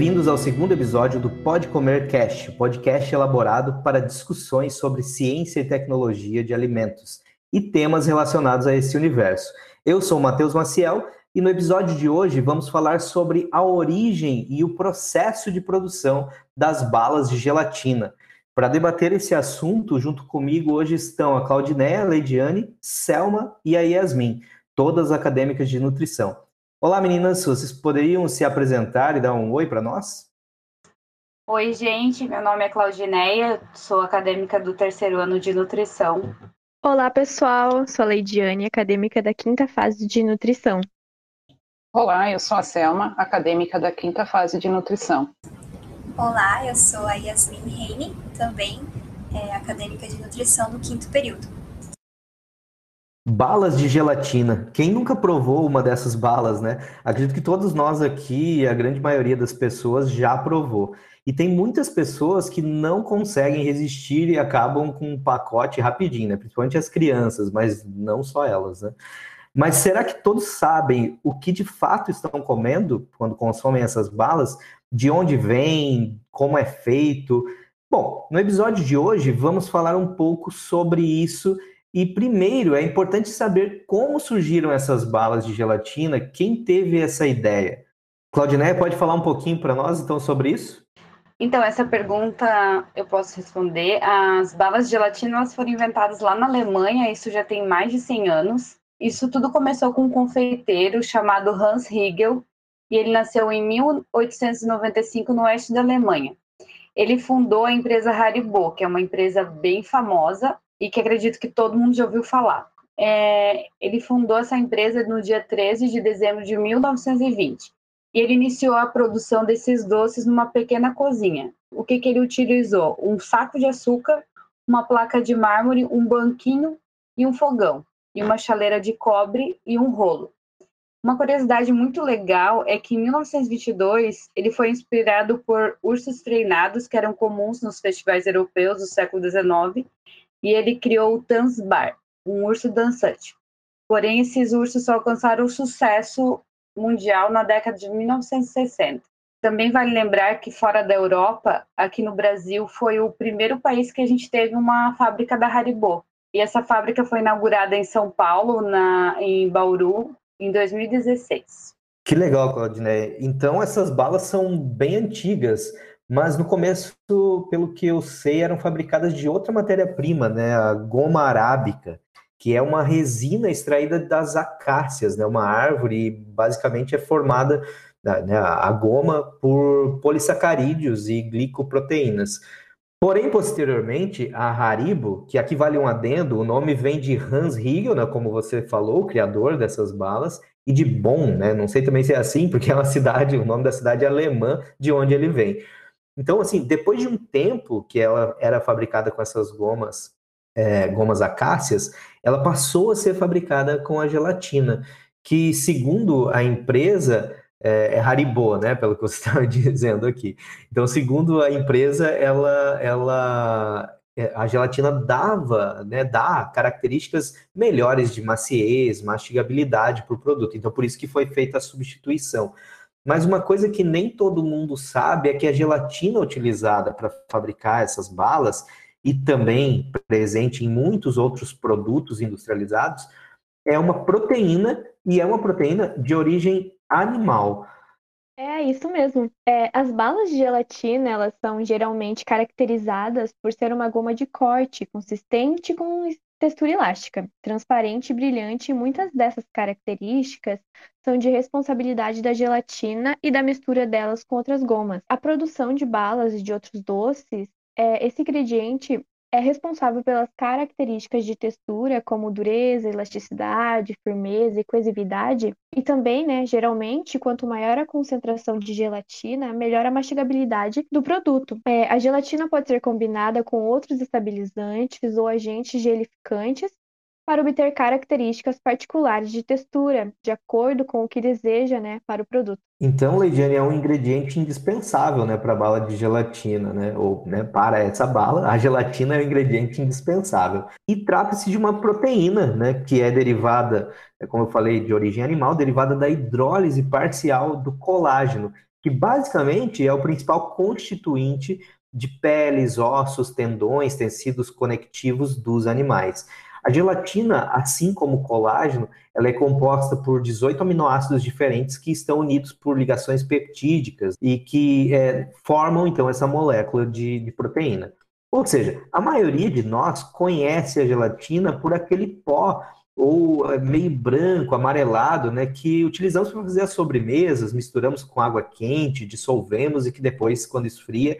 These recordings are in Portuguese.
Bem-vindos ao segundo episódio do Pode Comer Cast, podcast elaborado para discussões sobre ciência e tecnologia de alimentos e temas relacionados a esse universo. Eu sou o Matheus Maciel e no episódio de hoje vamos falar sobre a origem e o processo de produção das balas de gelatina. Para debater esse assunto, junto comigo hoje estão a Claudineia, a Leidiane, Selma e a Yasmin, todas acadêmicas de nutrição. Olá meninas, vocês poderiam se apresentar e dar um oi para nós? Oi, gente, meu nome é Claudineia, sou acadêmica do terceiro ano de nutrição. Olá, pessoal, sou a Leidiane, acadêmica da quinta fase de nutrição. Olá, eu sou a Selma, acadêmica da quinta fase de nutrição. Olá, eu sou a Yasmin Reine, também é, acadêmica de nutrição do quinto período. Balas de gelatina. Quem nunca provou uma dessas balas, né? Acredito que todos nós aqui, a grande maioria das pessoas já provou. E tem muitas pessoas que não conseguem resistir e acabam com um pacote rapidinho, né? Principalmente as crianças, mas não só elas, né? Mas será que todos sabem o que de fato estão comendo quando consomem essas balas? De onde vem? Como é feito? Bom, no episódio de hoje vamos falar um pouco sobre isso. E primeiro é importante saber como surgiram essas balas de gelatina, quem teve essa ideia. Claudineia, pode falar um pouquinho para nós então sobre isso? Então, essa pergunta eu posso responder. As balas de gelatina foram inventadas lá na Alemanha, isso já tem mais de 100 anos. Isso tudo começou com um confeiteiro chamado Hans Riegel, e ele nasceu em 1895 no oeste da Alemanha. Ele fundou a empresa Haribo, que é uma empresa bem famosa e que acredito que todo mundo já ouviu falar. É, ele fundou essa empresa no dia 13 de dezembro de 1920 e ele iniciou a produção desses doces numa pequena cozinha. O que, que ele utilizou? Um saco de açúcar, uma placa de mármore, um banquinho e um fogão e uma chaleira de cobre e um rolo. Uma curiosidade muito legal é que em 1922 ele foi inspirado por ursos treinados que eram comuns nos festivais europeus do século XIX e ele criou o Tansbar, um urso dançante. Porém, esses ursos só alcançaram sucesso mundial na década de 1960. Também vale lembrar que fora da Europa, aqui no Brasil, foi o primeiro país que a gente teve uma fábrica da Haribo, e essa fábrica foi inaugurada em São Paulo, na, em Bauru, em 2016. Que legal, Claudine. Então, essas balas são bem antigas, mas no começo, pelo que eu sei, eram fabricadas de outra matéria-prima, né? A goma arábica, que é uma resina extraída das acácias, né? Uma árvore, e basicamente é formada né, a goma por polissacarídeos e glicoproteínas. Porém, posteriormente, a Haribo, que aqui vale um adendo, o nome vem de Hans Riegel, né, como você falou, o criador dessas balas, e de Bonn, né? Não sei também se é assim, porque é uma cidade, o nome da cidade é alemã, de onde ele vem. Então, assim, depois de um tempo que ela era fabricada com essas gomas, é, gomas acácias, ela passou a ser fabricada com a gelatina, que, segundo a empresa, é, é Haribo, né, pelo que você estava dizendo aqui. Então, segundo a empresa, ela, ela, é, a gelatina dava, né, dá características melhores de maciez, mastigabilidade para o produto. Então, por isso que foi feita a substituição. Mas uma coisa que nem todo mundo sabe é que a gelatina utilizada para fabricar essas balas e também presente em muitos outros produtos industrializados é uma proteína e é uma proteína de origem animal. É isso mesmo. É, as balas de gelatina, elas são geralmente caracterizadas por ser uma goma de corte, consistente com textura elástica, transparente e brilhante, muitas dessas características são de responsabilidade da gelatina e da mistura delas com outras gomas. A produção de balas e de outros doces, é, esse ingrediente é responsável pelas características de textura, como dureza, elasticidade, firmeza e coesividade. E também, né, geralmente, quanto maior a concentração de gelatina, melhor a mastigabilidade do produto. É, a gelatina pode ser combinada com outros estabilizantes ou agentes gelificantes para obter características particulares de textura, de acordo com o que deseja, né, para o produto. Então, Leidiane é um ingrediente indispensável, né, para a bala de gelatina, né, ou né, para essa bala, a gelatina é um ingrediente indispensável. E trata-se de uma proteína, né, que é derivada, é como eu falei, de origem animal, derivada da hidrólise parcial do colágeno, que basicamente é o principal constituinte de peles, ossos, tendões, tecidos conectivos dos animais. A gelatina, assim como o colágeno, ela é composta por 18 aminoácidos diferentes que estão unidos por ligações peptídicas e que é, formam, então, essa molécula de, de proteína. Ou seja, a maioria de nós conhece a gelatina por aquele pó ou é, meio branco, amarelado, né, que utilizamos para fazer as sobremesas, misturamos com água quente, dissolvemos e que depois, quando esfria,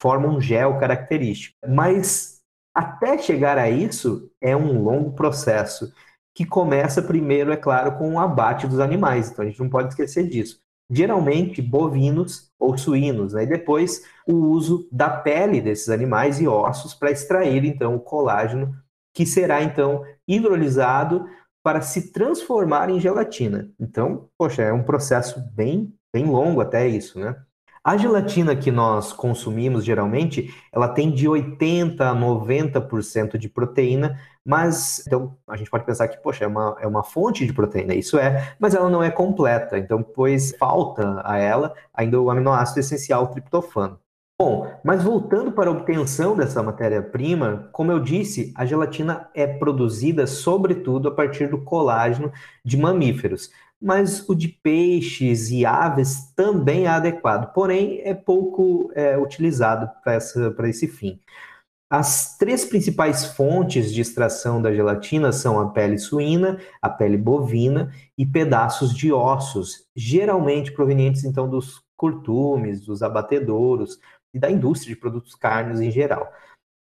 forma um gel característico. Mas até chegar a isso é um longo processo que começa primeiro, é claro, com o abate dos animais. Então a gente não pode esquecer disso. Geralmente bovinos ou suínos, né? e depois o uso da pele desses animais e ossos para extrair então o colágeno, que será então hidrolisado para se transformar em gelatina. Então, poxa, é um processo bem, bem longo até isso, né? A gelatina que nós consumimos geralmente, ela tem de 80 a 90% de proteína, mas então a gente pode pensar que, poxa, é uma, é uma fonte de proteína, isso é, mas ela não é completa, então pois falta a ela ainda o aminoácido essencial triptofano. Bom, mas voltando para a obtenção dessa matéria-prima, como eu disse, a gelatina é produzida sobretudo a partir do colágeno de mamíferos mas o de peixes e aves também é adequado, porém é pouco é, utilizado para esse fim. As três principais fontes de extração da gelatina são a pele suína, a pele bovina e pedaços de ossos, geralmente provenientes então dos curtumes, dos abatedouros e da indústria de produtos carnes em geral.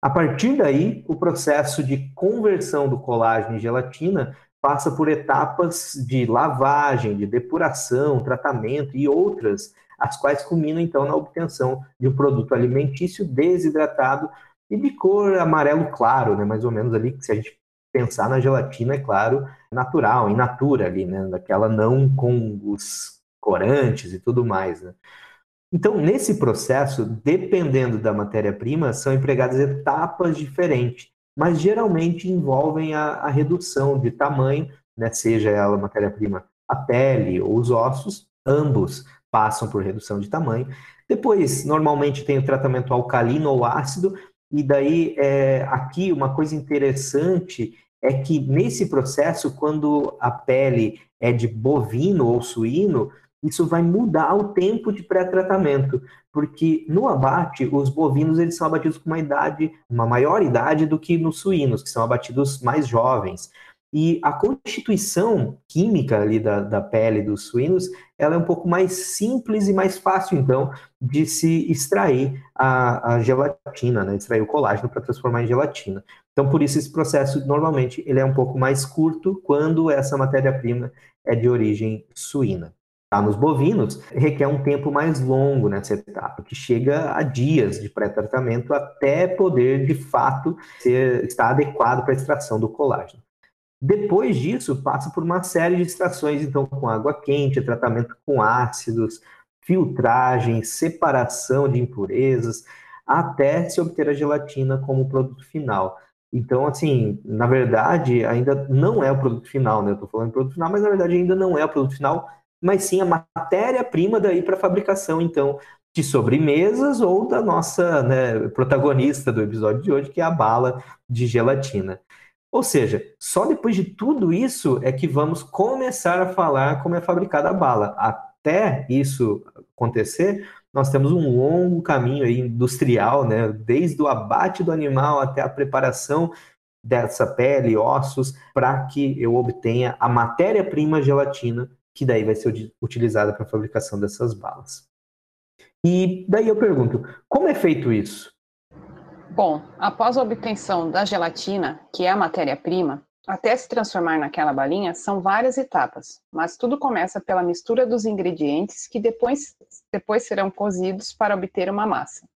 A partir daí, o processo de conversão do colágeno em gelatina passa por etapas de lavagem, de depuração, tratamento e outras, as quais culminam então na obtenção de um produto alimentício desidratado e de cor amarelo claro, né, mais ou menos ali, se a gente pensar na gelatina, é claro, natural, in natura ali, né, daquela não com os corantes e tudo mais, né. Então, nesse processo, dependendo da matéria-prima, são empregadas etapas diferentes mas geralmente envolvem a, a redução de tamanho, né, seja ela matéria-prima a pele ou os ossos, ambos passam por redução de tamanho. Depois, normalmente tem o tratamento alcalino ou ácido, e daí é, aqui uma coisa interessante é que nesse processo, quando a pele é de bovino ou suíno, isso vai mudar o tempo de pré-tratamento, porque no abate os bovinos eles são abatidos com uma idade, uma maior idade do que nos suínos, que são abatidos mais jovens. E a constituição química ali da, da pele dos suínos, ela é um pouco mais simples e mais fácil, então, de se extrair a, a gelatina, né? extrair o colágeno para transformar em gelatina. Então, por isso, esse processo, normalmente, ele é um pouco mais curto quando essa matéria-prima é de origem suína. Tá? Nos bovinos, requer um tempo mais longo nessa etapa, que chega a dias de pré-tratamento até poder, de fato, ser, estar adequado para a extração do colágeno. Depois disso, passa por uma série de extrações, então, com água quente, tratamento com ácidos, filtragem, separação de impurezas, até se obter a gelatina como produto final. Então, assim, na verdade, ainda não é o produto final, né? Eu estou falando produto final, mas na verdade ainda não é o produto final, mas sim a matéria-prima daí para fabricação, então, de sobremesas ou da nossa né, protagonista do episódio de hoje, que é a bala de gelatina. Ou seja, só depois de tudo isso é que vamos começar a falar como é fabricada a bala. Até isso acontecer, nós temos um longo caminho aí industrial, né? desde o abate do animal até a preparação dessa pele, ossos, para que eu obtenha a matéria-prima gelatina que daí vai ser utilizada para a fabricação dessas balas. E daí eu pergunto, como é feito isso? Bom, após a obtenção da gelatina, que é a matéria-prima, até se transformar naquela balinha, são várias etapas, mas tudo começa pela mistura dos ingredientes que depois, depois serão cozidos para obter uma massa.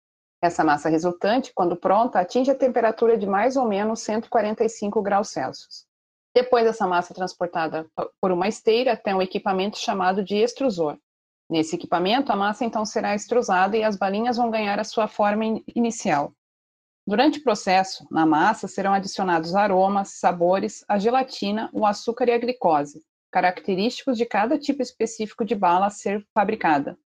Essa massa resultante, quando pronta, atinge a temperatura de mais ou menos 145 graus Celsius. Depois essa massa é transportada por uma esteira até um equipamento chamado de extrusor. Nesse equipamento, a massa então será extrusada e as balinhas vão ganhar a sua forma inicial. Durante o processo, na massa serão adicionados aromas, sabores, a gelatina, o açúcar e a glicose, característicos de cada tipo específico de bala a ser fabricada.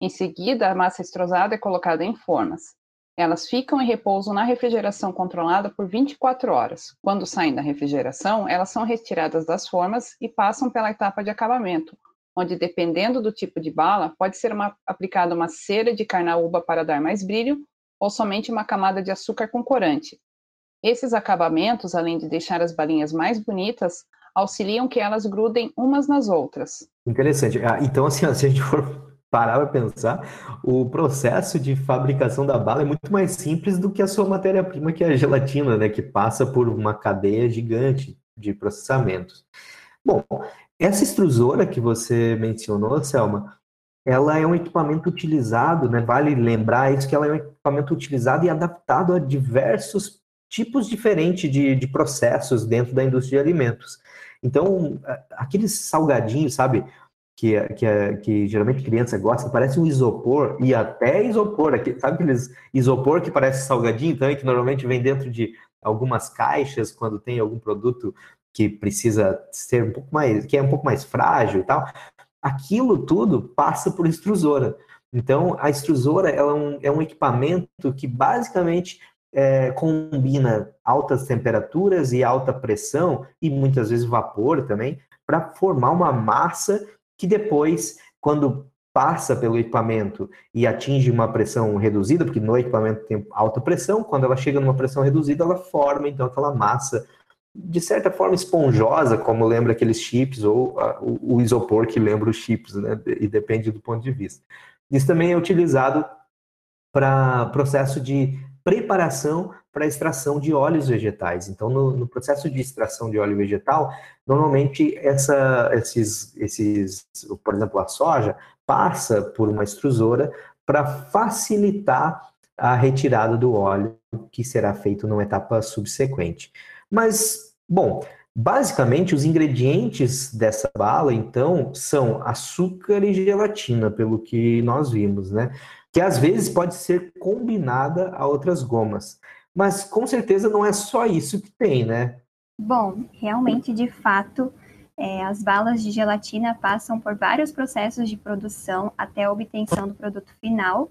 Em seguida, a massa extrusada é colocada em formas. Elas ficam em repouso na refrigeração controlada por 24 horas. Quando saem da refrigeração, elas são retiradas das formas e passam pela etapa de acabamento, onde, dependendo do tipo de bala, pode ser uma, aplicada uma cera de carnaúba para dar mais brilho ou somente uma camada de açúcar com corante. Esses acabamentos, além de deixar as balinhas mais bonitas, auxiliam que elas grudem umas nas outras. Interessante. Ah, então, assim, se a gente for parar para pensar, o processo de fabricação da bala é muito mais simples do que a sua matéria-prima, que é a gelatina, né, que passa por uma cadeia gigante de processamentos. Bom, essa extrusora que você mencionou, Selma, ela é um equipamento utilizado, né? Vale lembrar isso que ela é um equipamento utilizado e adaptado a diversos tipos diferentes de, de processos dentro da indústria de alimentos. Então, aqueles salgadinhos, sabe, que, que, que geralmente criança gosta, parece um isopor, e até isopor, aqui, sabe aqueles isopor que parece salgadinho também, que normalmente vem dentro de algumas caixas quando tem algum produto que precisa ser um pouco mais, que é um pouco mais frágil e tal aquilo tudo passa por extrusora. Então, a extrusora é um, é um equipamento que basicamente é, combina altas temperaturas e alta pressão, e muitas vezes vapor também, para formar uma massa que depois, quando passa pelo equipamento e atinge uma pressão reduzida, porque no equipamento tem alta pressão, quando ela chega numa pressão reduzida, ela forma então aquela massa de certa forma esponjosa, como lembra aqueles chips, ou a, o, o, isopor que lembra os chips, né? E depende do ponto de vista. Isso também é utilizado para processo de preparação para extração de óleos vegetais. Então, no, no, processo de extração de óleo vegetal, normalmente essa, esses, esses, por exemplo, a soja passa por uma extrusora para facilitar a retirada do óleo que será feito numa etapa subsequente. Mas, bom, basicamente os ingredientes dessa bala, então, são açúcar e gelatina, pelo que nós vimos, né? Que às vezes pode ser combinada a outras gomas. Mas com certeza não é só isso que tem, né? Bom, realmente, de fato, é, as balas de gelatina passam por vários processos de produção até a obtenção do produto final.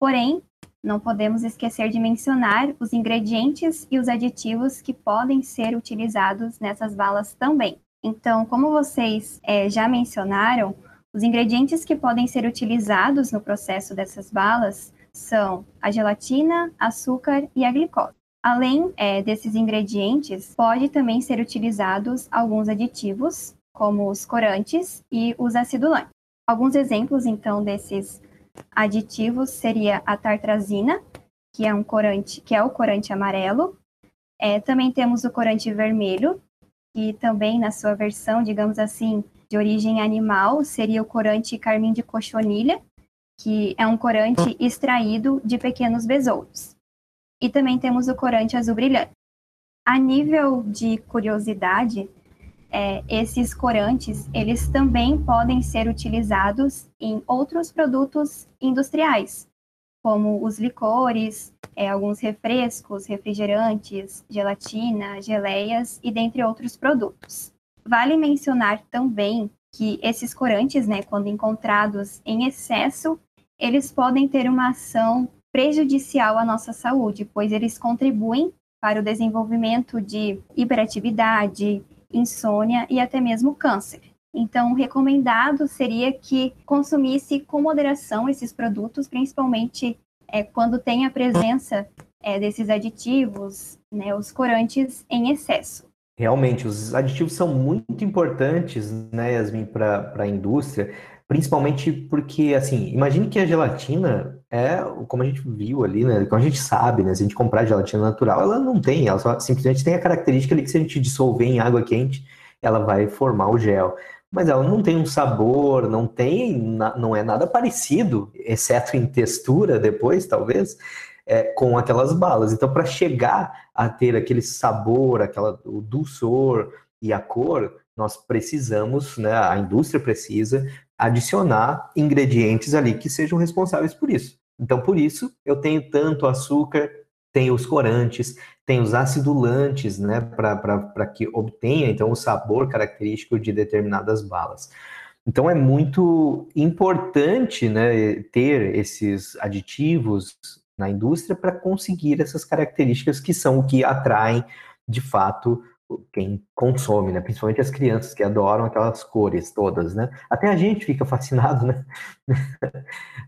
Porém, não podemos esquecer de mencionar os ingredientes e os aditivos que podem ser utilizados nessas balas também. Então, como vocês é, já mencionaram, os ingredientes que podem ser utilizados no processo dessas balas são a gelatina, açúcar e a glicose. Além é, desses ingredientes, pode também ser utilizados alguns aditivos, como os corantes e os acidulantes. Alguns exemplos, então, desses aditivos seria a tartrazina, que é um corante, que é o corante amarelo. É, também temos o corante vermelho, que também na sua versão, digamos assim, de origem animal, seria o corante carmim de cochonilha, que é um corante extraído de pequenos besouros. E também temos o corante azul brilhante. A nível de curiosidade, é, esses corantes, eles também podem ser utilizados em outros produtos industriais, como os licores, é, alguns refrescos, refrigerantes, gelatina, geleias e dentre outros produtos. Vale mencionar também que esses corantes, né, quando encontrados em excesso, eles podem ter uma ação prejudicial à nossa saúde, pois eles contribuem para o desenvolvimento de hiperatividade, insônia e até mesmo câncer. Então, recomendado seria que consumisse com moderação esses produtos, principalmente é, quando tem a presença é, desses aditivos, né, os corantes em excesso. Realmente, os aditivos são muito importantes, né, Yasmin, para a indústria, principalmente porque, assim, imagine que a gelatina é, como a gente viu ali, né, como a gente sabe, né, se a gente comprar gelatina natural, ela não tem, ela só simplesmente tem a característica ali que se a gente dissolver em água quente, ela vai formar o gel. Mas ela não tem um sabor, não tem, não é nada parecido, exceto em textura depois, talvez, é, com aquelas balas. Então, para chegar a ter aquele sabor, aquela, o dulçor e a cor, nós precisamos, né, a indústria precisa adicionar ingredientes ali que sejam responsáveis por isso. Então, por isso, eu tenho tanto açúcar, tenho os corantes, tenho os acidulantes, né, para que obtenha, então, o sabor característico de determinadas balas. Então, é muito importante, né, ter esses aditivos na indústria para conseguir essas características que são o que atraem, de fato, quem consome, né? Principalmente as crianças que adoram aquelas cores todas, né? Até a gente fica fascinado, né?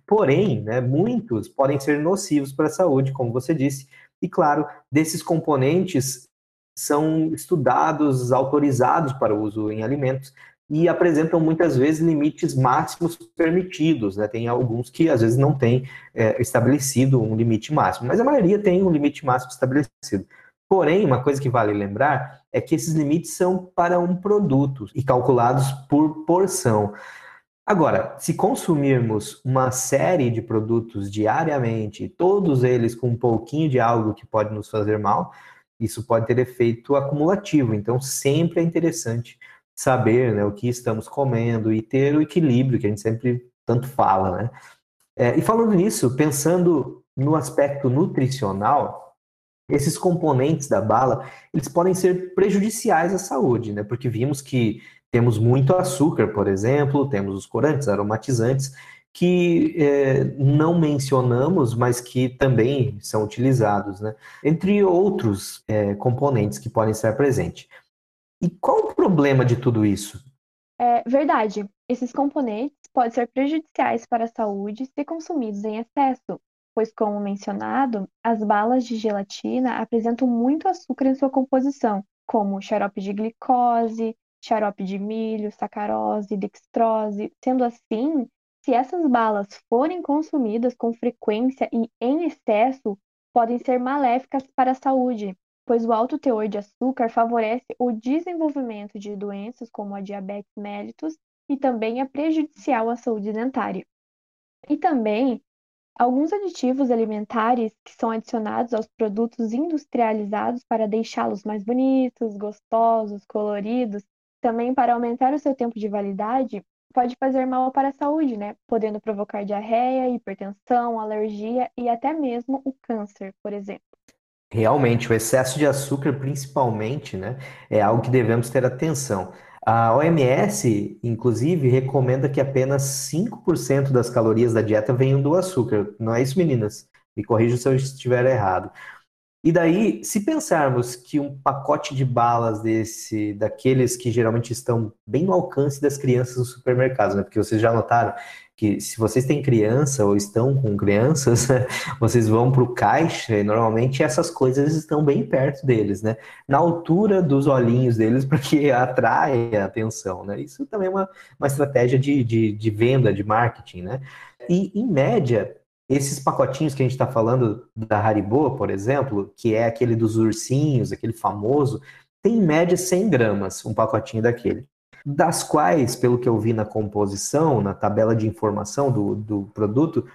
Porém, né, muitos podem ser nocivos para a saúde, como você disse. E claro, desses componentes são estudados, autorizados para uso em alimentos e apresentam muitas vezes limites máximos permitidos, né? Tem alguns que às vezes não têm é, estabelecido um limite máximo, mas a maioria tem um limite máximo estabelecido. Porém, uma coisa que vale lembrar é que esses limites são para um produto e calculados por porção. Agora, se consumirmos uma série de produtos diariamente, todos eles com um pouquinho de algo que pode nos fazer mal, isso pode ter efeito acumulativo. Então, sempre é interessante saber né, o que estamos comendo e ter o equilíbrio que a gente sempre tanto fala. Né? É, e falando nisso, pensando no aspecto nutricional, esses componentes da bala, eles podem ser prejudiciais à saúde, né? Porque vimos que temos muito açúcar, por exemplo, temos os corantes, aromatizantes, que é, não mencionamos, mas que também são utilizados, né? Entre outros é, componentes que podem estar presentes. E qual o problema de tudo isso? É verdade. Esses componentes podem ser prejudiciais para a saúde se consumidos em excesso, pois, como mencionado, as balas de gelatina apresentam muito açúcar em sua composição, como xarope de glicose, xarope de milho, sacarose, dextrose. Sendo assim, se essas balas forem consumidas com frequência e em excesso, podem ser maléficas para a saúde, pois o alto teor de açúcar favorece o desenvolvimento de doenças como a diabetes mellitus e também é prejudicial à saúde dentária. E também Alguns aditivos alimentares que são adicionados aos produtos industrializados para deixá-los mais bonitos, gostosos, coloridos, também para aumentar o seu tempo de validade, pode fazer mal para a saúde, né? Podendo provocar diarreia, hipertensão, alergia e até mesmo o câncer, por exemplo. Realmente, o excesso de açúcar, principalmente, né, é algo que devemos ter atenção. A OMS, inclusive, recomenda que apenas 5% das calorias da dieta venham do açúcar. Não é isso, meninas? Me corrijam se eu estiver errado. E daí, se pensarmos que um pacote de balas desse, daqueles que geralmente estão bem no alcance das crianças no supermercado, né? Porque vocês já notaram que se vocês têm criança ou estão com crianças, vocês vão para o caixa e normalmente essas coisas estão bem perto deles, né? Na altura dos olhinhos deles para que atrai a atenção, né? Isso também é uma, uma estratégia de, de, de venda, de marketing, né? E, em média, esses pacotinhos que a gente está falando da Haribo, por exemplo, que é aquele dos ursinhos, aquele famoso, tem em média 100 gramas um pacotinho daquele das quais, pelo que eu vi na composição, na tabela de informação do, do produto,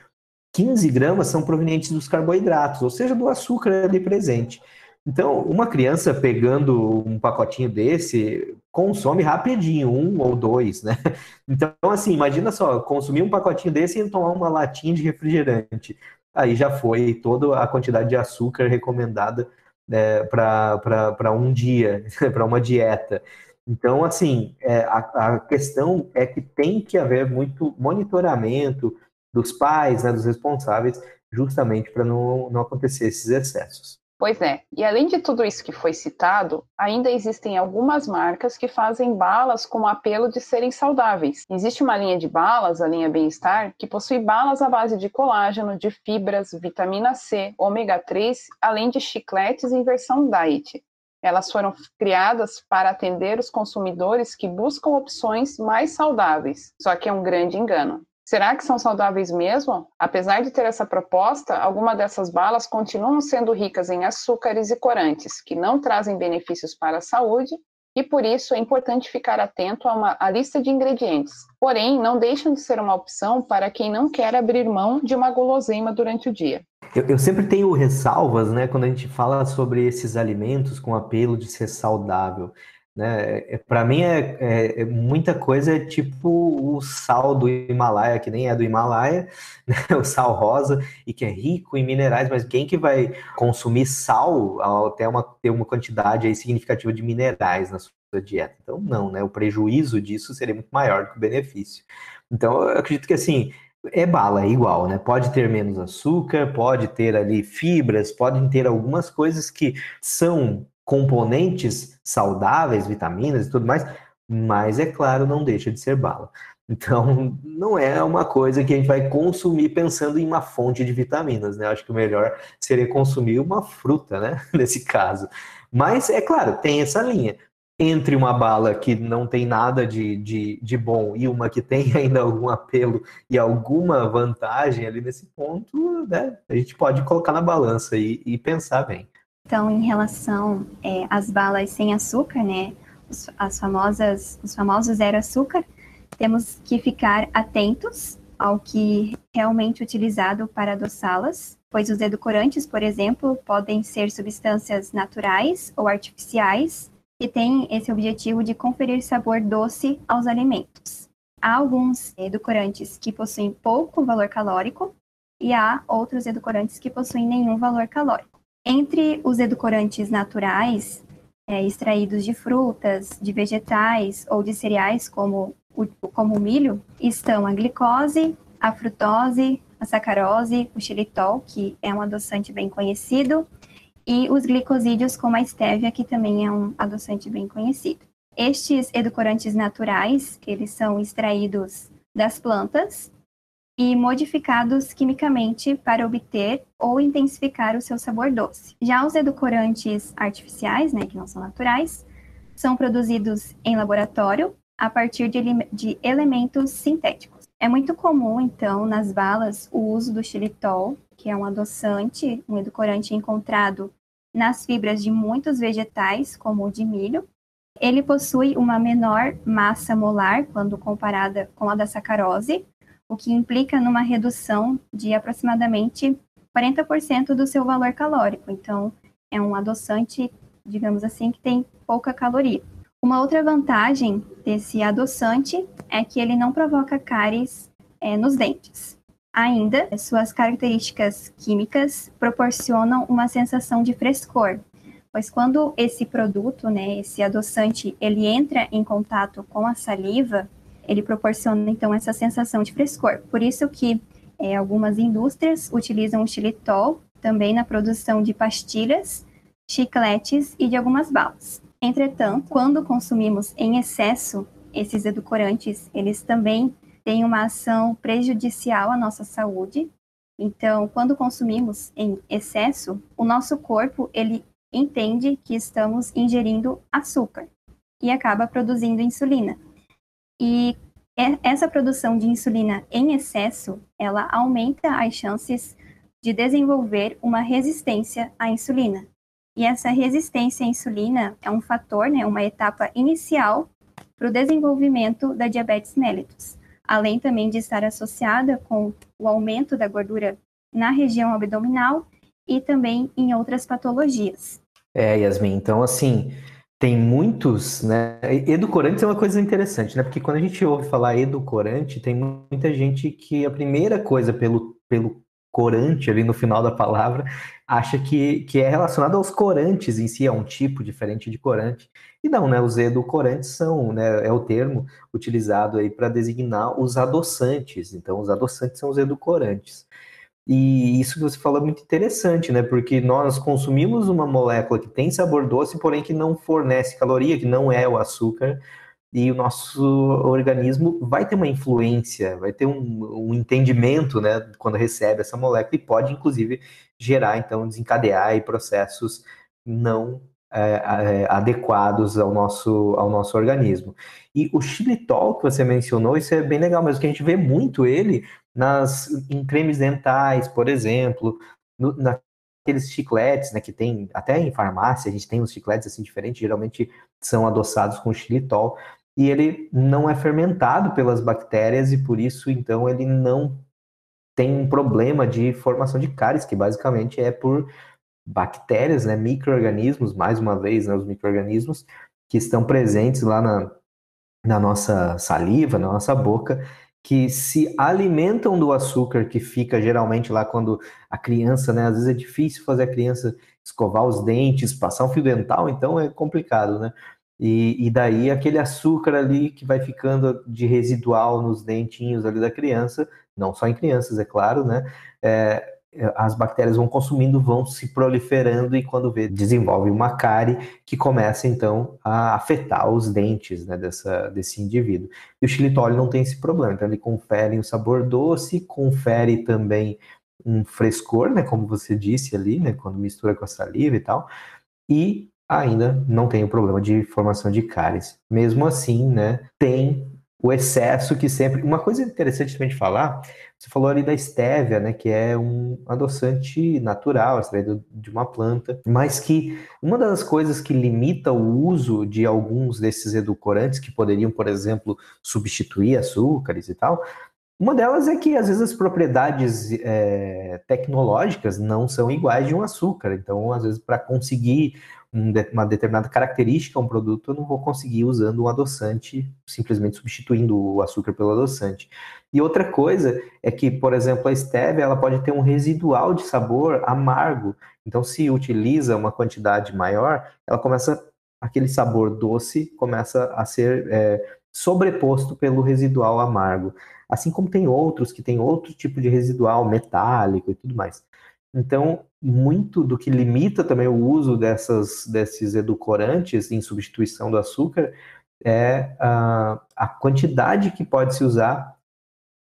15 gramas são provenientes dos carboidratos, ou seja, do açúcar ali presente. Então, uma criança pegando um pacotinho desse consome rapidinho, um ou dois, né? Então, assim, imagina só, consumir um pacotinho desse e tomar uma latinha de refrigerante. Aí já foi toda a quantidade de açúcar recomendada né, para um dia, para uma dieta. Então, assim, é, a, a, questão é que tem que haver muito monitoramento dos pais, né, dos responsáveis, justamente para não, não acontecer esses excessos. Pois é, e além de tudo isso que foi citado, ainda existem algumas marcas que fazem balas com o apelo de serem saudáveis. Existe uma linha de balas, a linha Bem-Estar, que possui balas à base de colágeno, de fibras, vitamina C, ômega 3, além de chicletes em versão diet. Elas foram criadas para atender os consumidores que buscam opções mais saudáveis, só que é um grande engano. Será que são saudáveis mesmo? Apesar de ter essa proposta, algumas dessas balas continuam sendo ricas em açúcares e corantes, que não trazem benefícios para a saúde e por isso é importante ficar atento a uma a lista de ingredientes. Porém, não deixam de ser uma opção para quem não quer abrir mão de uma guloseima durante o dia. Eu, eu sempre tenho ressalvas, né, quando a gente fala sobre esses alimentos com apelo de ser saudável. Né? É, Para mim, é, é, é, muita coisa é tipo o sal do Himalaia, que nem é do Himalaia, né? o sal rosa, e que é rico em minerais, mas quem que vai consumir sal até uma, ter uma quantidade aí significativa de minerais na sua dieta? Então, não, né? O prejuízo disso seria muito maior do que o benefício. Então, eu acredito que assim. É bala, é igual, né? Pode ter menos açúcar, pode ter ali fibras, podem ter algumas coisas que são componentes saudáveis, vitaminas e tudo mais, mas é claro, não deixa de ser bala. Então, não é uma coisa que a gente vai consumir pensando em uma fonte de vitaminas, né? Acho que o melhor seria consumir uma fruta, né? Nesse caso. Mas, é claro, tem essa linha. Entre uma bala que não tem nada de, de, de bom e uma que tem ainda algum apelo e alguma vantagem ali nesse ponto, né? A gente pode colocar na balança e, e pensar bem. Então, em relação é, às balas sem açúcar, né, os, as famosas, os famosos zero açúcar, temos que ficar atentos ao que realmente utilizado para adoçá-las, pois os edulcorantes, por exemplo, podem ser substâncias naturais ou artificiais que têm esse objetivo de conferir sabor doce aos alimentos. Há alguns edulcorantes que possuem pouco valor calórico e há outros edulcorantes que possuem nenhum valor calórico. Entre os edulcorantes naturais, é, extraídos de frutas, de vegetais ou de cereais, como o, como o milho, estão a glicose, a frutose, a sacarose, o xilitol, que é um adoçante bem conhecido, e os glicosídeos, como a estévia, que também é um adoçante bem conhecido. Estes edulcorantes naturais, eles são extraídos das plantas, e modificados quimicamente para obter ou intensificar o seu sabor doce. Já os edulcorantes artificiais, né, que não são naturais, são produzidos em laboratório a partir de, de elementos sintéticos. É muito comum, então, nas balas, o uso do xilitol, que é um adoçante, um edulcorante encontrado nas fibras de muitos vegetais, como o de milho. Ele possui uma menor massa molar quando comparada com a da sacarose, o que implica numa redução de aproximadamente 40% do seu valor calórico. Então, é um adoçante, digamos assim, que tem pouca caloria. Uma outra vantagem desse adoçante é que ele não provoca cáries é, nos dentes. Ainda, suas características químicas proporcionam uma sensação de frescor, pois quando esse produto, né, esse adoçante, ele entra em contato com a saliva, ele proporciona então essa sensação de frescor. Por isso que é, algumas indústrias utilizam o xilitol também na produção de pastilhas, chicletes e de algumas balas. Entretanto, quando consumimos em excesso esses edulcorantes, eles também têm uma ação prejudicial à nossa saúde. Então, quando consumimos em excesso, o nosso corpo ele entende que estamos ingerindo açúcar e acaba produzindo insulina. E essa produção de insulina em excesso, ela aumenta as chances de desenvolver uma resistência à insulina. E essa resistência à insulina é um fator, né, uma etapa inicial para o desenvolvimento da diabetes mellitus, além também de estar associada com o aumento da gordura na região abdominal e também em outras patologias. É, Yasmin, então assim, tem muitos, né? Edulcorante é uma coisa interessante, né? Porque quando a gente ouve falar edulcorante, tem muita gente que a primeira coisa pelo, pelo corante ali no final da palavra acha que, que é relacionado aos corantes em si, é um tipo diferente de corante. E não, né? Os edulcorantes são, né? É o termo utilizado aí para designar os adoçantes. Então, os adoçantes são os edulcorantes. E isso que você falou é muito interessante, né? Porque nós consumimos uma molécula que tem sabor doce, porém que não fornece caloria, que não é o açúcar, e o nosso organismo vai ter uma influência, vai ter um, um entendimento, né, quando recebe essa molécula, e pode, inclusive, gerar, então, desencadear processos não é, é, adequados ao nosso, ao nosso organismo. E o xilitol que você mencionou, isso é bem legal, mas que a gente vê muito ele nas, em cremes dentais, por exemplo, no, aqueles chicletes, né, que tem até em farmácia, a gente tem uns chicletes assim diferentes, geralmente são adoçados com xilitol, e ele não é fermentado pelas bactérias e por isso então ele não tem um problema de formação de cáries, que basicamente é por bactérias, né, microorganismos, mais uma vez, né, os microorganismos que estão presentes lá na, na nossa saliva, na nossa boca, que se alimentam do açúcar que fica geralmente lá quando a criança, né? Às vezes é difícil fazer a criança escovar os dentes, passar um fio dental, então é complicado, né? E, e daí aquele açúcar ali que vai ficando de residual nos dentinhos ali da criança, não só em crianças, é claro, né? É, as bactérias vão consumindo, vão se proliferando e quando vê, desenvolve uma cárie que começa então a afetar os dentes né, dessa, desse indivíduo. E o xilitol não tem esse problema, então ele confere um sabor doce, confere também um frescor, né, como você disse ali, né, quando mistura com a saliva e tal, e ainda não tem o problema de formação de cáries. Mesmo assim, né, tem o excesso que sempre. Uma coisa interessante também de falar, você falou ali da estévia, né, que é um adoçante natural, extraído de uma planta, mas que uma das coisas que limita o uso de alguns desses edulcorantes, que poderiam, por exemplo, substituir açúcares e tal, uma delas é que às vezes as propriedades é, tecnológicas não são iguais de um açúcar. Então, às vezes, para conseguir uma determinada característica a um produto, eu não vou conseguir usando um adoçante, simplesmente substituindo o açúcar pelo adoçante. E outra coisa é que, por exemplo, a stevia ela pode ter um residual de sabor amargo. Então, se utiliza uma quantidade maior, ela começa aquele sabor doce começa a ser é, sobreposto pelo residual amargo. Assim como tem outros que têm outro tipo de residual metálico e tudo mais. Então, muito do que limita também o uso dessas, desses edulcorantes em substituição do açúcar é a, a quantidade que pode se usar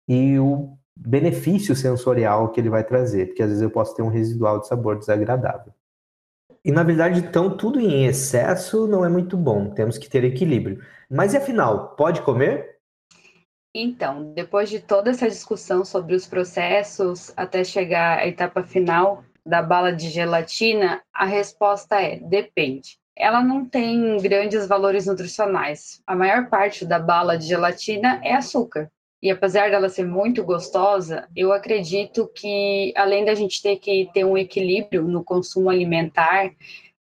e o benefício sensorial que ele vai trazer, porque às vezes eu posso ter um residual de sabor desagradável. E na verdade, então, tudo em excesso não é muito bom, temos que ter equilíbrio. Mas e afinal, pode comer? Então, depois de toda essa discussão sobre os processos até chegar à etapa final da bala de gelatina, a resposta é depende. Ela não tem grandes valores nutricionais. A maior parte da bala de gelatina é açúcar. E apesar dela ser muito gostosa, eu acredito que além da gente ter que ter um equilíbrio no consumo alimentar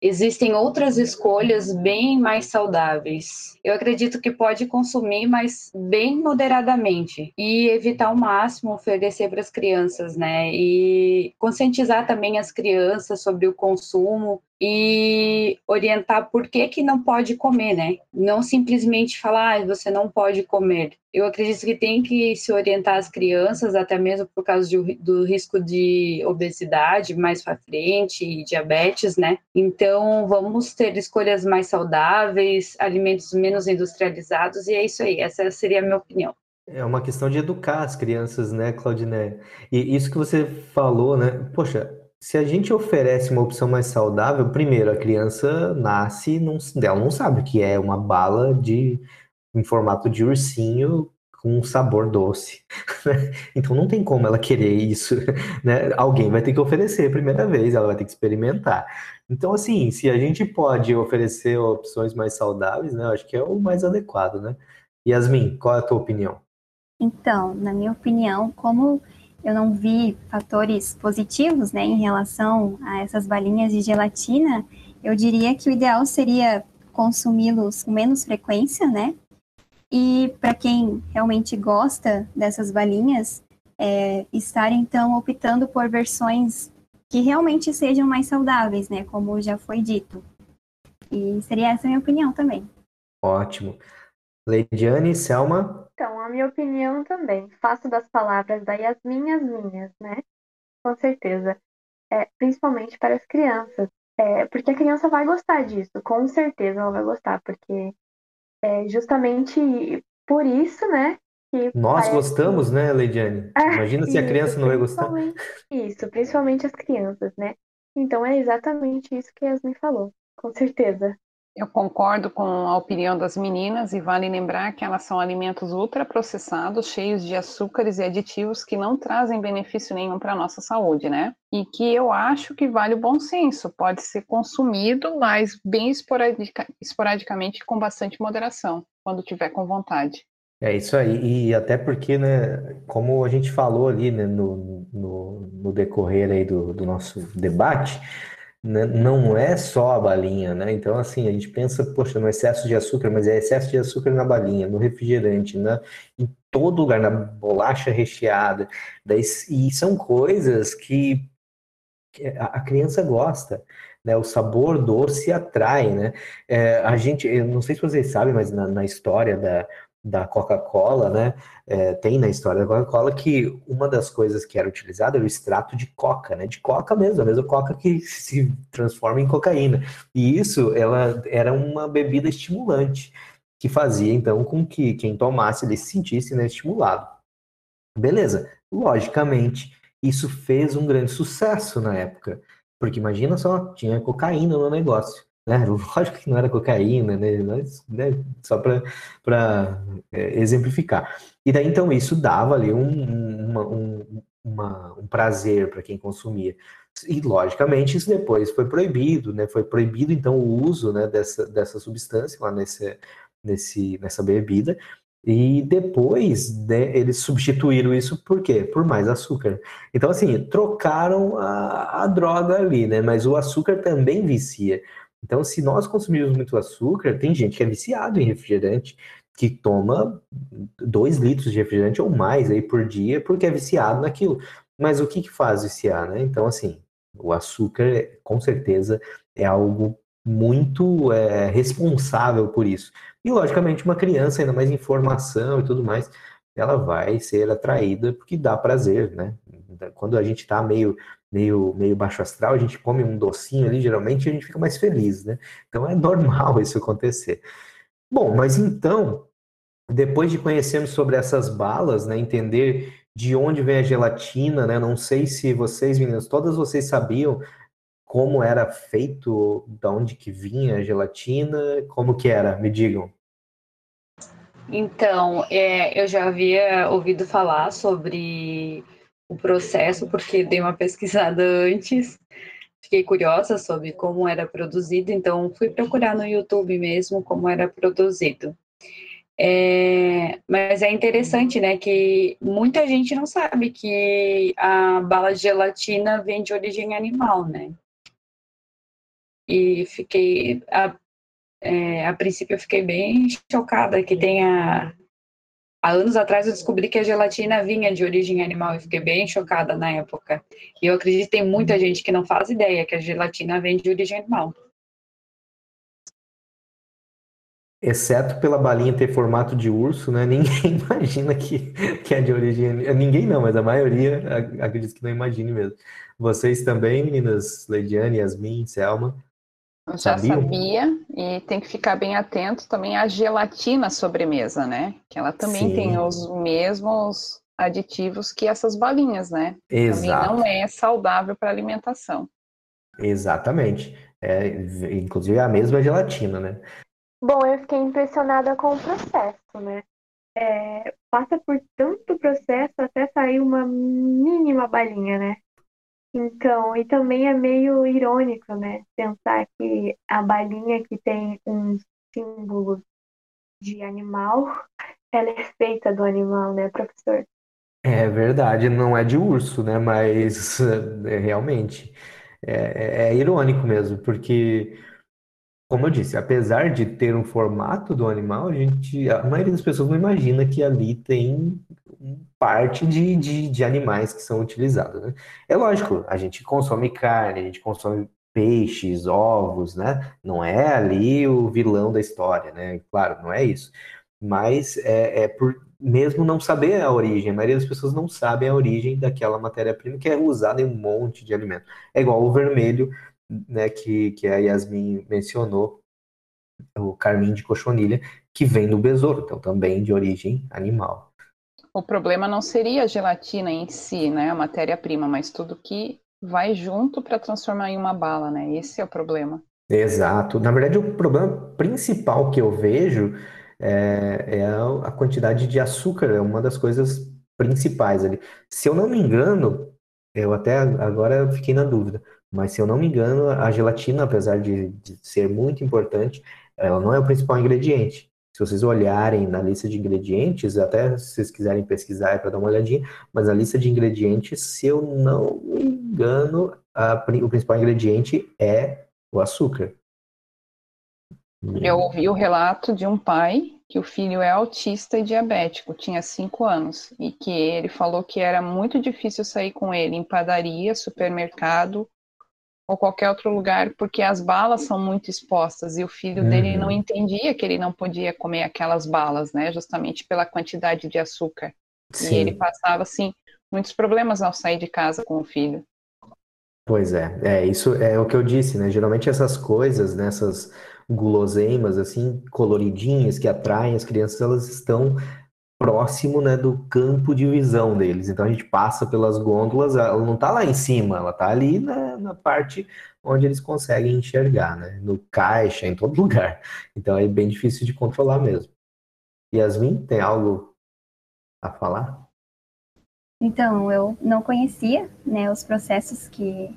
existem outras escolhas bem mais saudáveis. Eu acredito que pode consumir, mas bem moderadamente e evitar ao máximo oferecer para as crianças, né? E conscientizar também as crianças sobre o consumo e orientar por que que não pode comer, né? Não simplesmente falar, ah, você não pode comer. Eu acredito que tem que se orientar as crianças, até mesmo por causa de, do risco de obesidade mais para frente e diabetes, né? Então, vamos ter escolhas mais saudáveis, alimentos menos industrializados, e é isso aí. Essa seria a minha opinião. É uma questão de educar as crianças, né, Claudine? E isso que você falou, né? Poxa, se a gente oferece uma opção mais saudável, primeiro, a criança nasce, não, ela não sabe que é uma bala de em formato de ursinho com sabor doce. Né? então não tem como ela querer isso, né? Alguém vai ter que oferecer a primeira vez, ela vai ter que experimentar. Então, assim, se a gente pode oferecer opções mais saudáveis, né? Eu acho que é o mais adequado, né? Yasmin, qual é a tua opinião? Então, na minha opinião, como eu não vi fatores positivos né, em relação a essas balinhas de gelatina, eu diria que o ideal seria consumi-los com menos frequência, né? E para quem realmente gosta dessas balinhas, é, estar então optando por versões que realmente sejam mais saudáveis, né? Como já foi dito. E seria essa a minha opinião também. Ótimo. Leidiane, Selma? Então, a minha opinião também. Faço das palavras da Yasmin as minhas, né? Com certeza. É, principalmente para as crianças. É, porque a criança vai gostar disso, com certeza ela vai gostar, porque é justamente por isso, né? Que Nós gostamos, né, Leidiane? É, Imagina se a criança não vai gostar. Isso, principalmente as crianças, né? Então é exatamente isso que a Yasmin falou, com certeza. Eu concordo com a opinião das meninas e vale lembrar que elas são alimentos ultraprocessados, cheios de açúcares e aditivos que não trazem benefício nenhum para a nossa saúde, né? E que eu acho que vale o bom senso, pode ser consumido, mas bem esporadica, esporadicamente com bastante moderação, quando tiver com vontade. É isso aí, e até porque, né, como a gente falou ali né, no, no, no decorrer aí do, do nosso debate, né, não é só a balinha, né? Então, assim, a gente pensa, poxa, no excesso de açúcar, mas é excesso de açúcar na balinha, no refrigerante, né? em todo lugar, na bolacha recheada. E são coisas que a criança gosta. Né, o sabor doce atrai, né? É, a gente, eu não sei se vocês sabem, mas na, na história da, da Coca-Cola, né? É, tem na história da Coca-Cola que uma das coisas que era utilizada era o extrato de coca, né? De coca mesmo, a mesma coca que se transforma em cocaína. E isso, ela era uma bebida estimulante que fazia então com que quem tomasse ele se sentisse né, estimulado. Beleza? Logicamente, isso fez um grande sucesso na época, porque imagina só, tinha cocaína no negócio. Né? Lógico que não era cocaína, né? Né? Só para é, exemplificar. E daí, então, isso dava ali um, uma, um, uma, um prazer para quem consumia. E, logicamente, isso depois foi proibido, né? Foi proibido, então, o uso né, dessa, dessa substância lá nesse, nesse, nessa bebida. E depois né, eles substituíram isso por quê? Por mais açúcar. Então, assim, trocaram a, a droga ali, né? Mas o açúcar também vicia. Então, se nós consumirmos muito açúcar, tem gente que é viciado em refrigerante, que toma 2 litros de refrigerante ou mais aí por dia, porque é viciado naquilo. Mas o que, que faz viciar, né? Então, assim, o açúcar, com certeza, é algo muito é, responsável por isso. E, logicamente, uma criança, ainda mais informação e tudo mais, ela vai ser atraída porque dá prazer, né? Quando a gente está meio meio, meio baixo astral, a gente come um docinho ali, geralmente a gente fica mais feliz, né? Então é normal isso acontecer. Bom, mas então, depois de conhecermos sobre essas balas, né, entender de onde vem a gelatina, né? Não sei se vocês, meninas, todas vocês sabiam como era feito, de onde que vinha a gelatina, como que era, me digam. Então, é, eu já havia ouvido falar sobre o processo, porque dei uma pesquisada antes, fiquei curiosa sobre como era produzido, então fui procurar no YouTube mesmo como era produzido. É, mas é interessante, né, que muita gente não sabe que a bala de gelatina vem de origem animal, né? E fiquei, a, é, a princípio eu fiquei bem chocada que tenha Há anos atrás eu descobri que a gelatina vinha de origem animal e fiquei bem chocada na época. E eu acredito que tem muita gente que não faz ideia que a gelatina vem de origem animal. Exceto pela balinha ter formato de urso, né? Ninguém imagina que, que é de origem. Ninguém não, mas a maioria acredito que não imagine mesmo. Vocês também, meninas, Leidiane, Yasmin, Selma, já Sabiam? sabia, e tem que ficar bem atento também à gelatina sobremesa, né? Que ela também Sim. tem os mesmos aditivos que essas balinhas, né? Exato. Também não é saudável para alimentação. Exatamente. É, inclusive é a mesma gelatina, né? Bom, eu fiquei impressionada com o processo, né? É, passa por tanto processo até sair uma mínima balinha, né? Então, e também é meio irônico, né? Pensar que a balinha que tem um símbolo de animal, ela é feita do animal, né, professor? É verdade, não é de urso, né? Mas é, realmente é, é, é irônico mesmo, porque, como eu disse, apesar de ter um formato do animal, a gente, a maioria das pessoas não imagina que ali tem parte de, de, de animais que são utilizados. Né? É lógico, a gente consome carne, a gente consome peixes, ovos, né? Não é ali o vilão da história, né? Claro, não é isso. Mas é, é por mesmo não saber a origem, a maioria das pessoas não sabem a origem daquela matéria-prima que é usada em um monte de alimento. É igual o vermelho, né, que, que a Yasmin mencionou, o carmim de cochonilha, que vem do besouro, então também de origem animal. O problema não seria a gelatina em si, né, a matéria-prima, mas tudo que vai junto para transformar em uma bala, né? Esse é o problema. Exato. Na verdade, o problema principal que eu vejo é, é a quantidade de açúcar, é uma das coisas principais ali. Se eu não me engano, eu até agora fiquei na dúvida, mas se eu não me engano, a gelatina, apesar de, de ser muito importante, ela não é o principal ingrediente. Se vocês olharem na lista de ingredientes, até se vocês quiserem pesquisar para dar uma olhadinha, mas a lista de ingredientes, se eu não me engano, a, o principal ingrediente é o açúcar. Eu ouvi o relato de um pai que o filho é autista e diabético, tinha cinco anos, e que ele falou que era muito difícil sair com ele em padaria, supermercado ou qualquer outro lugar, porque as balas são muito expostas e o filho uhum. dele não entendia que ele não podia comer aquelas balas, né, justamente pela quantidade de açúcar. Sim. E ele passava assim muitos problemas ao sair de casa com o filho. Pois é, é isso é o que eu disse, né? Geralmente essas coisas, nessas né, guloseimas assim coloridinhas que atraem as crianças, elas estão próximo né, do campo de visão deles. Então a gente passa pelas gôndolas, ela não está lá em cima, ela está ali na, na, parte onde eles conseguem enxergar, né? No caixa, em todo lugar. Então é bem difícil de controlar mesmo. Yasmin, tem algo a falar? Então, eu não conhecia né, os processos que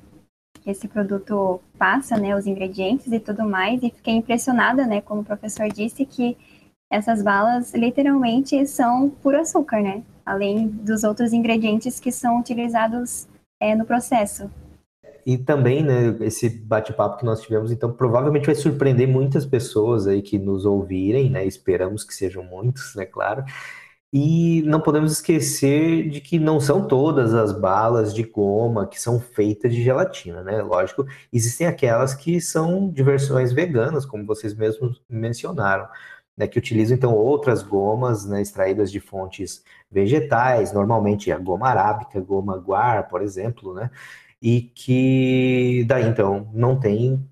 esse produto passa, né, os ingredientes e tudo mais, e fiquei impressionada, né, como o professor disse, que essas balas literalmente são puro açúcar, né, além dos outros ingredientes que são utilizados é, no processo. E também, né, esse bate-papo que nós tivemos, então, provavelmente vai surpreender muitas pessoas aí que nos ouvirem, né, esperamos que sejam muitos, né, claro, e não podemos esquecer de que não são todas as balas de goma que são feitas de gelatina, né? Lógico, existem aquelas que são de versões veganas, como vocês mesmos mencionaram, né? Que utilizam então outras gomas, né? Extraídas de fontes vegetais, normalmente a goma arábica, goma guar, por exemplo, né? E que daí então não tem,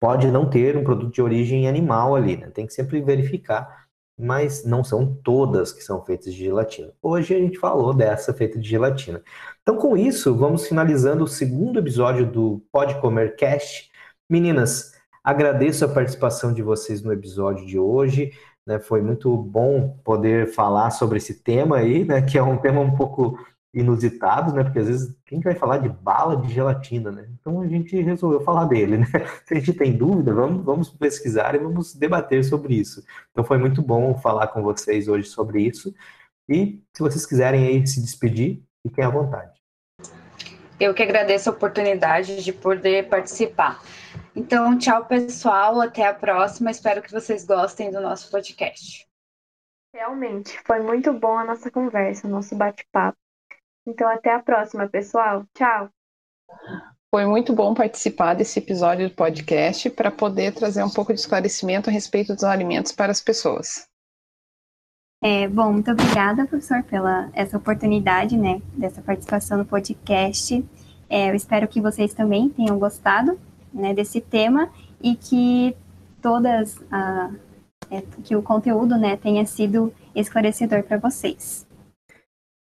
pode não ter um produto de origem animal ali, né? Tem que sempre verificar mas não são todas que são feitas de gelatina. Hoje a gente falou dessa feita de gelatina. Então, com isso, vamos finalizando o segundo episódio do Pode Comer Cast. Meninas, agradeço a participação de vocês no episódio de hoje. Né? Foi muito bom poder falar sobre esse tema aí, né? que é um tema um pouco inusitados, né? Porque às vezes quem vai falar de bala de gelatina, né? Então a gente resolveu falar dele, né? Se a gente tem dúvida, vamos, vamos pesquisar e vamos debater sobre isso. Então foi muito bom falar com vocês hoje sobre isso. E se vocês quiserem aí se despedir, fiquem à vontade. Eu que agradeço a oportunidade de poder participar. Então, tchau, pessoal. Até a próxima. Espero que vocês gostem do nosso podcast. Realmente, foi muito bom a nossa conversa, o nosso bate-papo. Então, até a próxima, pessoal. Tchau. Foi muito bom participar desse episódio do podcast para poder trazer um pouco de esclarecimento a respeito dos alimentos para as pessoas. É, bom, muito obrigada, professor, pela essa oportunidade, né, dessa participação no podcast. É, eu espero que vocês também tenham gostado, né, desse tema e que todas, a, é, que o conteúdo, né, tenha sido esclarecedor para vocês.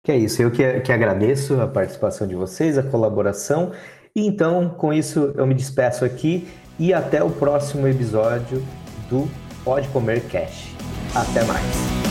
Que é isso, eu que, que agradeço a participação de vocês, a colaboração. E então, com isso, eu me despeço aqui e até o próximo episódio do Pode Comer Cash. Até mais.